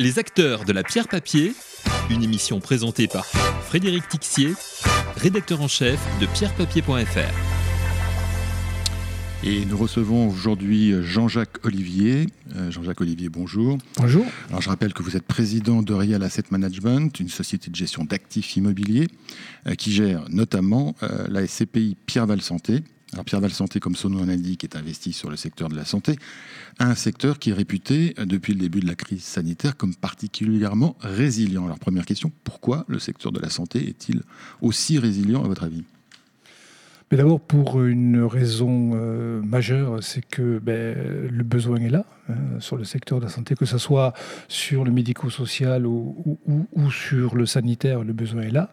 Les acteurs de la pierre papier, une émission présentée par Frédéric Tixier, rédacteur en chef de pierrepapier.fr. Et nous recevons aujourd'hui Jean-Jacques Olivier. Euh, Jean-Jacques Olivier, bonjour. Bonjour. Alors je rappelle que vous êtes président de Real Asset Management, une société de gestion d'actifs immobiliers euh, qui gère notamment euh, la SCPI Pierre Val Santé. Alors Pierre Santé, comme son nom l'indique, est investi sur le secteur de la santé, un secteur qui est réputé depuis le début de la crise sanitaire comme particulièrement résilient. Alors première question, pourquoi le secteur de la santé est-il aussi résilient à votre avis? D'abord, pour une raison euh, majeure, c'est que ben, le besoin est là hein, sur le secteur de la santé, que ce soit sur le médico-social ou, sur le sanitaire, le besoin est là.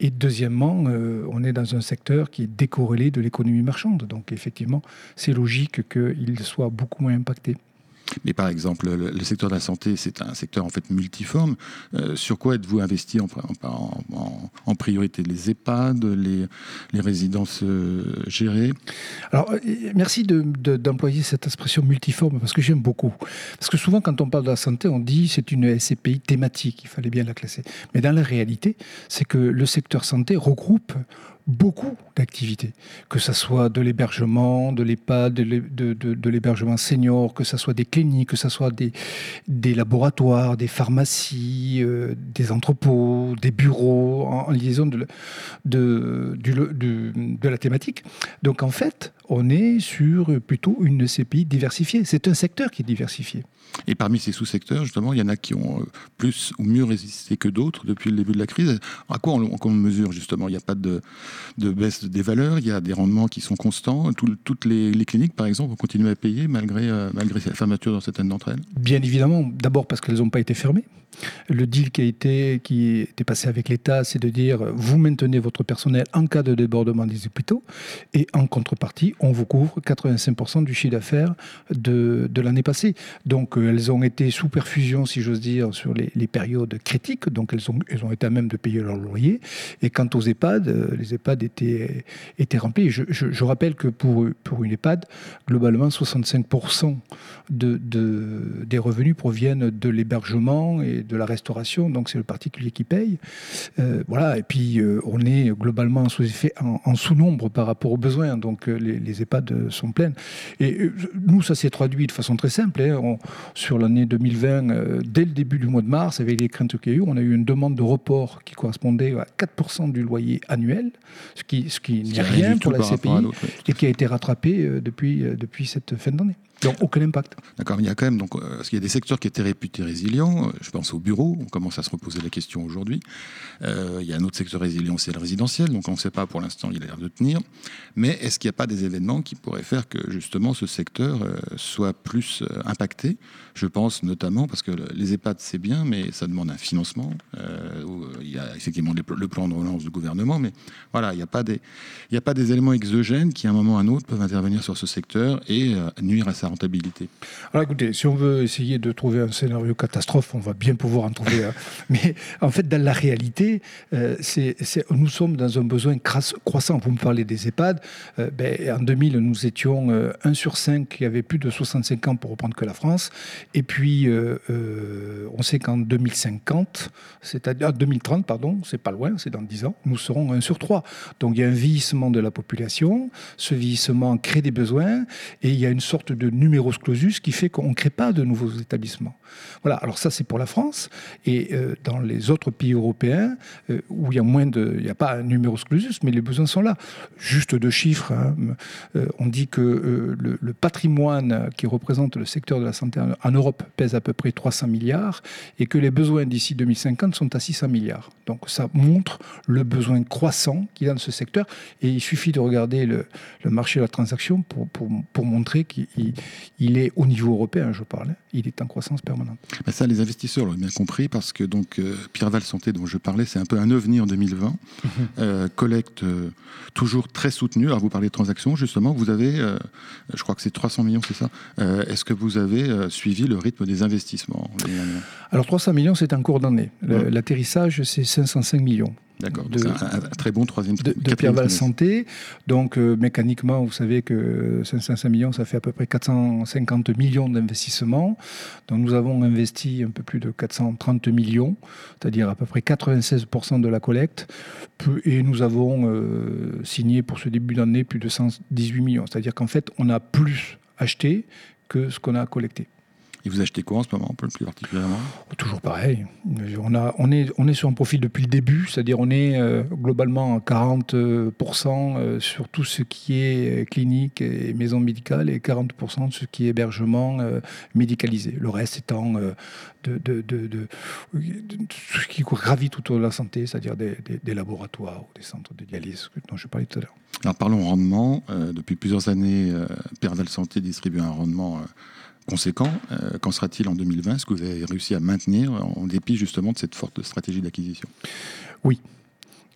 Et deuxièmement, euh, on est dans un secteur qui est décorrélé de l'économie marchande. Donc effectivement, c'est logique qu'il soit beaucoup moins impacté. Mais par exemple, le, secteur de la santé, c'est un secteur en fait multiforme. Euh, sur quoi êtes-vous investi en, priorité? Les EHPAD, les, résidences euh, gérées? Alors, euh, merci d'employer cette expression multiforme parce que j'aime beaucoup. Parce que souvent, quand on parle de la santé, on dit c'est une SCPI thématique, il fallait bien la classer. Mais dans la réalité, c'est que le secteur santé regroupe beaucoup d'activités, que ce soit de l'hébergement, de l'EHPAD, de, l'hébergement senior, que ce soit des cliniques, que ce soit des, des laboratoires, des pharmacies, euh, des entrepôts, des bureaux, en, liaison de, de, de la thématique. Donc en fait, on est sur plutôt une CPI diversifiée. C'est un secteur qui est diversifié. Et parmi ces sous-secteurs, justement, il y en a qui ont euh, plus ou mieux résisté que d'autres depuis le début de la crise. À quoi on, mesure, justement? Il n'y a pas de, baisse des valeurs, il y a des rendements qui sont constants. toutes les, cliniques, par exemple, ont continué à payer malgré, euh, malgré la fermeture dans certaines d'entre elles? Bien évidemment, d'abord parce qu'elles n'ont pas été fermées. Le deal qui a été, qui était passé avec l'État, c'est de dire vous maintenez votre personnel en cas de débordement des hôpitaux et en contrepartie, on vous couvre 85% du chiffre d'affaires de, de l'année passée. Donc euh, elles ont été sous perfusion, si j'ose dire, sur les, périodes critiques. Donc elles ont, elles ont été à même de payer leur loyer. Et quant aux EHPAD, euh, les EHPAD étaient, étaient remplis. Je, je, rappelle que pour, pour une EHPAD, globalement, 65% de, de, des revenus proviennent de l'hébergement et de la restauration, donc c'est le particulier qui paye. Euh, voilà, et puis euh, on est globalement sous effet, en, sous-nombre par rapport aux besoins, donc euh, les, EHPAD sont pleines. Et nous, ça s'est traduit de façon très simple. Hein. sur l'année 2020, dès le début du mois de mars, avec les craintes qu'il y a eu, on a eu une demande de report qui correspondait à 4% du loyer annuel, ce qui, ce qui n'est rien pour la CPI, et qui a été rattrapé depuis, depuis cette fin d'année. Aucun impact. D'accord, il y a quand même donc euh, parce qu'il y a des secteurs qui étaient réputés résilients. Euh, je pense au bureau, on commence à se reposer la question aujourd'hui. Euh, il y a un autre secteur résilient, c'est le résidentiel. Donc on ne sait pas pour l'instant, il a l'air de tenir. Mais est-ce qu'il n'y a pas des événements qui pourraient faire que justement ce secteur soit plus impacté? Je pense notamment parce que les EHPAD c'est bien, mais ça demande un financement. il y a effectivement le plan de relance du gouvernement, mais voilà, il n'y a pas des a pas des éléments exogènes qui à un moment ou à un autre peuvent intervenir sur ce secteur et nuire à sa rentabilité Alors écoutez, si on veut essayer de trouver un scénario catastrophe, on va bien pouvoir en trouver un. Mais en fait, dans la réalité, euh, c'est, nous sommes dans un besoin croissant. Vous me parlez des EHPAD. Euh, ben, en 2000, nous étions 1 euh, sur 5 qui avait plus de 65 ans pour reprendre que la France. Et puis, on sait qu'en 2050, c'est-à-dire 2030, pardon, c'est pas loin, c'est dans 10 ans, nous serons 1 sur 3. Donc il y a un vieillissement de la population. Ce vieillissement crée des besoins et il y a une sorte de numerus clausus qui fait qu'on ne crée pas de nouveaux établissements. Voilà, alors ça c'est pour la France. Et euh, dans les autres pays européens, euh, où il y a moins de. Il n'y a pas un numerus clausus, mais les besoins sont là. Juste deux chiffres. Hein. Euh, on dit que le, patrimoine qui représente le secteur de la santé en Europe pèse à peu près 300 milliards et que les besoins d'ici 2050 sont à 600 milliards. Donc ça montre le besoin croissant qu'il y a dans ce secteur. Et il suffit de regarder le, le marché de la transaction pour, pour, pour montrer qu'il il est au niveau européen, je parle, il est en croissance permanente. ça, les investisseurs l'ont bien compris parce que donc euh, Pierre Val Santé, dont je parlais, c'est un peu un ovni en 2020. Mhm. Euh, collecte euh, toujours très soutenue. Alors vous parlez de transactions, justement, vous avez, je crois que c'est 300 millions, c'est ça Est-ce que vous avez suivi le rythme des investissements Alors 300 millions, c'est en cours d'année. L'atterrissage, c'est 505 millions. D'accord, un, très bon troisième De, de Pierre Santé. Donc, euh, mécaniquement, vous savez que 500 millions, ça fait à peu près 450 millions d'investissements. Donc, nous avons investi un peu plus de 430 millions, c'est-à-dire à peu près 96% de la collecte. Et nous avons euh, signé pour ce début d'année plus de 118 millions. C'est-à-dire qu'en fait, on a plus acheté que ce qu'on a collecté. Et vous achetez quoi en ce moment, plus particulièrement? Toujours pareil. On, a, on, est, on est sur un profil depuis le début, c'est-à-dire on est euh, globalement à 40% euh, sur tout ce qui est clinique et maison médicale et 40% de ce qui est hébergement euh, médicalisé. Le reste étant de, de, de, ce qui gravite autour de la santé, c'est-à-dire des, des, laboratoires ou des centres de dialyse dont je parlais tout à l'heure. Alors parlons rendement. depuis plusieurs années, Perval Santé distribue un rendement conséquent. Euh, qu'en sera-t-il en 2020 Est-ce que vous avez réussi à maintenir en dépit justement de cette forte stratégie d'acquisition? Oui.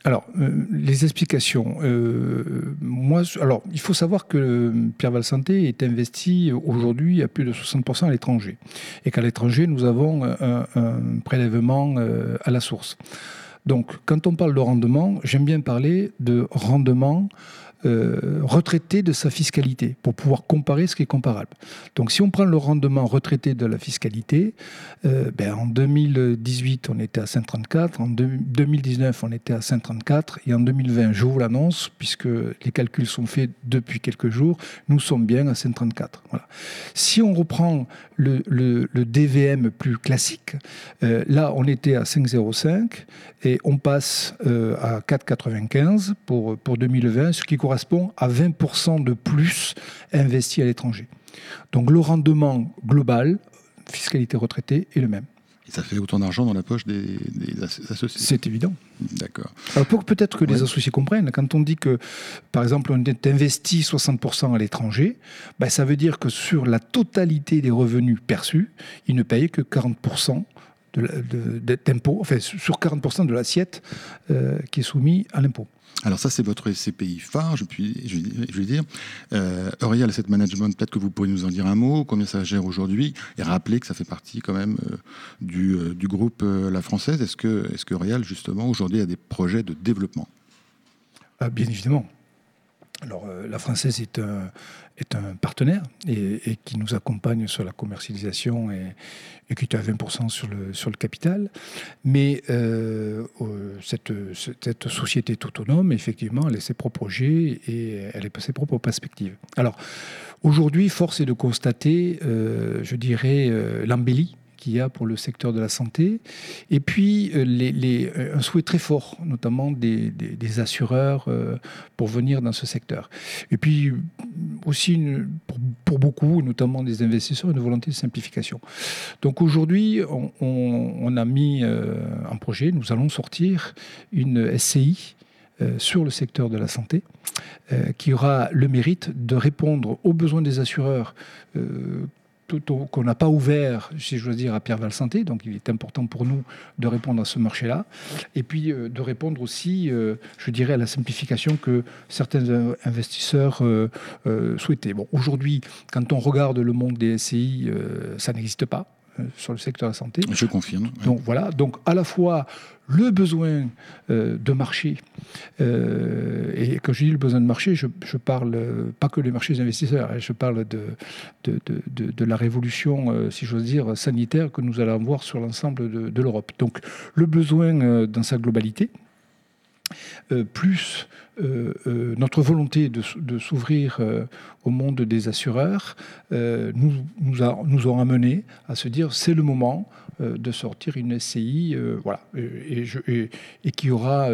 Alors, euh, les explications. Euh, moi, alors, il faut savoir que Pierre Val Santé est investi aujourd'hui à plus de 60% à l'étranger. Et qu'à l'étranger, nous avons un prélèvement à la source. Donc, quand on parle de rendement, j'aime bien parler de rendement euh, retraité de sa fiscalité pour pouvoir comparer ce qui est comparable. Donc si on prend le rendement retraité de la fiscalité, euh, ben, en 2018 on était à 5,34, en 2019 on était à 5,34 et en 2020, je vous l'annonce, puisque les calculs sont faits depuis quelques jours, nous sommes bien à 5,34. Voilà. Si on reprend le, DVM plus classique, euh, là on était à 5,05 et on passe à 4,95 pour, pour 2020, ce qui correspond correspond à 20% de plus investi à l'étranger. Donc le rendement global, fiscalité retraitée, est le même. Et ça fait autant d'argent dans la poche des, associés C'est évident. D'accord. Alors pour peut-être que les associés comprennent, quand on dit que, par exemple, on est investi 60% à l'étranger, ben ça veut dire que sur la totalité des revenus perçus, ils ne payent que 40% d'impôt, enfin sur 40% de l'assiette euh, qui est soumise à l'impôt. Alors ça, c'est votre SCPI phare, je, puis, je, dire. Euh, Asset Management, peut-être que vous pourriez nous en dire un mot, combien ça gère aujourd'hui, et rappeler que ça fait partie quand même euh, du, euh, du, groupe La Française. Est-ce que, est que justement, aujourd'hui, a des projets de développement? Ah, Bien évidemment. Alors, La Française est un, est un partenaire et, qui nous accompagne sur la commercialisation et, qui est à 20% sur le, sur le capital. Mais euh, cette, cette, société est autonome, effectivement, elle a ses propres projets et elle a ses propres perspectives. Alors, aujourd'hui, force est de constater, euh, je dirais, euh, l'embellie qu'il y a pour le secteur de la santé. Et puis, euh, les, euh, un souhait très fort, notamment des, assureurs, euh, pour venir dans ce secteur. Et puis, aussi, pour, beaucoup, notamment des investisseurs, une volonté de simplification. Donc aujourd'hui, on, a mis un projet, nous allons sortir une SCI sur le secteur de la santé, qui aura le mérite de répondre aux besoins des assureurs qu'on n'a pas ouvert, si je veux dire, à Pierre Val Santé. Donc il est important pour nous de répondre à ce marché-là. Et puis euh, de répondre aussi, euh, je dirais, à la simplification que certains investisseurs euh, souhaitaient. Bon, aujourd'hui, quand on regarde le monde des SCI, ça n'existe pas. Euh, sur le secteur de la santé. Je confirme. Donc voilà, donc à la fois le besoin euh, de marché, euh, et quand je dis le besoin de marché, je, je parle pas que les marchés investisseurs, hein, je parle de, de, de, de la révolution, si j'ose dire, sanitaire que nous allons voir sur l'ensemble de, l'Europe. Donc le besoin dans sa globalité, plus euh, euh, notre volonté de, s'ouvrir euh, au monde des assureurs nous, nous, a, nous ont amené à se dire c'est le moment de sortir une SCI voilà, et, qui aura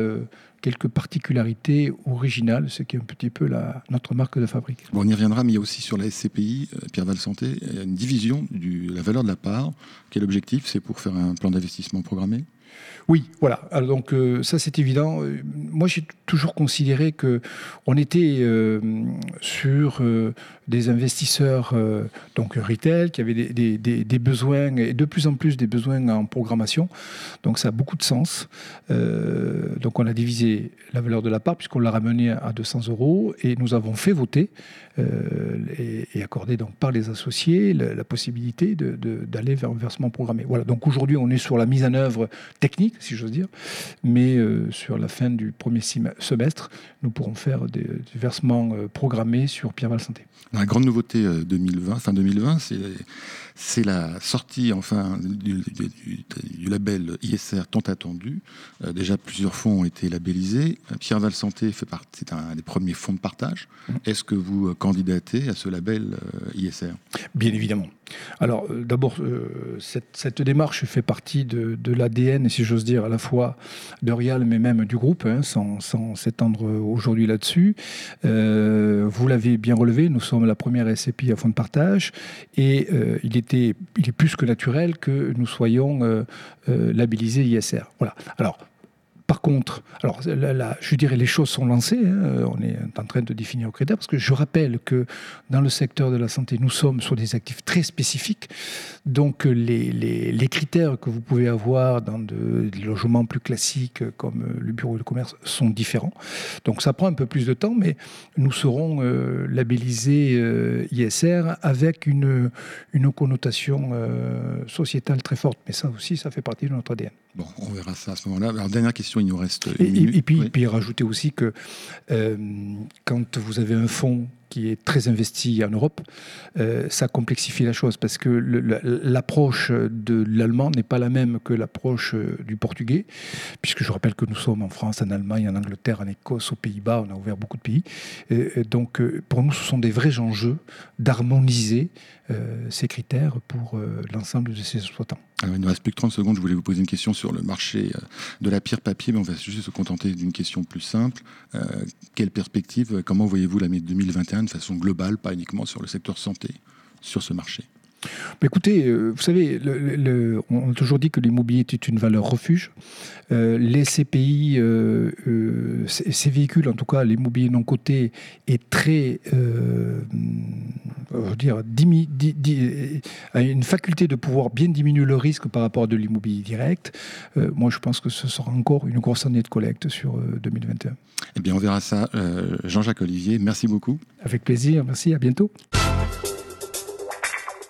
quelques particularités originales, ce qui est un petit peu la, notre marque de fabrique. On y reviendra, mais il y a aussi sur la SCPI, Pierre Val Santé, une division de la valeur de la part. Quel objectif? C'est pour faire un plan d'investissement programmé? Oui, voilà. Alors donc euh, ça c'est évident. Euh, moi j'ai toujours considéré que on était euh, sur des investisseurs, donc retail, qui avaient des, besoins, et de plus en plus des besoins en programmation. Donc ça a beaucoup de sens. donc on a divisé la valeur de la part, puisqu'on l'a ramené à 200 euros, et nous avons fait voter et, et, accordé donc par les associés la, possibilité d'aller vers un versement programmé. Voilà, donc aujourd'hui on est sur la mise en œuvre technique, si j'ose dire, mais sur la fin du premier semestre, nous pourrons faire des, versements euh, programmés sur Pierre-Val Santé. La grande nouveauté 2020, euh, fin 2020, c'est la sortie enfin du, label ISR tant attendu. Euh, déjà, plusieurs fonds ont été labellisés. Pierre-Val Santé fait partie, c'est un des premiers fonds de partage. Mmh. Est-ce que vous candidatez à ce label ISR Bien évidemment. Alors, euh, d'abord, euh, cette, démarche fait partie de, l'ADN, si j'ose dire, à la fois de Rial, mais même du groupe, hein, sans, s'étendre aujourd'hui là-dessus. Euh, vous l'avez bien relevé, nous sommes la première SCPI à fond de partage, et il, était, est plus que naturel que nous soyons labellisés ISR. Voilà. Alors, par contre, alors là, je dirais les choses sont lancées, hein, on est en train de définir le critère, parce que je rappelle que dans le secteur de la santé, nous sommes sur des actifs très spécifiques, donc les, les, critères que vous pouvez avoir dans de, des logements plus classiques comme le bureau de commerce sont différents. Donc ça prend un peu plus de temps, mais nous serons euh, labellisés euh, ISR avec une, une connotation euh, sociétale très forte, mais ça aussi, ça fait partie de notre ADN. Bon, on verra ça à ce moment-là. Alors, dernière question, il nous reste une et, puis, puis rajouter aussi que euh, quand vous avez un fonds qui est très investi en Europe, euh, ça complexifie la chose parce que l'approche de l'allemand n'est pas la même que l'approche euh, du portugais, puisque je rappelle que nous sommes en France, en Allemagne, en Angleterre, en Écosse, aux Pays-Bas, on a ouvert beaucoup de pays. donc pour nous, ce sont des vrais enjeux d'harmoniser ces critères pour l'ensemble de ces exploitants. Alors, il ne reste plus que 30 secondes, je voulais vous poser une question sur le marché de la pierre papier, mais on va juste se contenter d'une question plus simple. quelle perspective, comment voyez-vous l'année 2021 de façon globale, pas uniquement sur le secteur santé, sur ce marché écoutez, euh, vous savez, on a toujours dit que l'immobilier était une valeur refuge. Euh, les CPI, euh, ces véhicules, en tout cas l'immobilier non coté, est très, je veux dire, a une faculté de pouvoir bien diminuer le risque par rapport à de l'immobilier direct. moi, je pense que ce sera encore une grosse année de collecte sur 2021. Eh bien, on verra ça. Jean-Jacques Olivier, merci beaucoup. Avec plaisir, merci, à bientôt.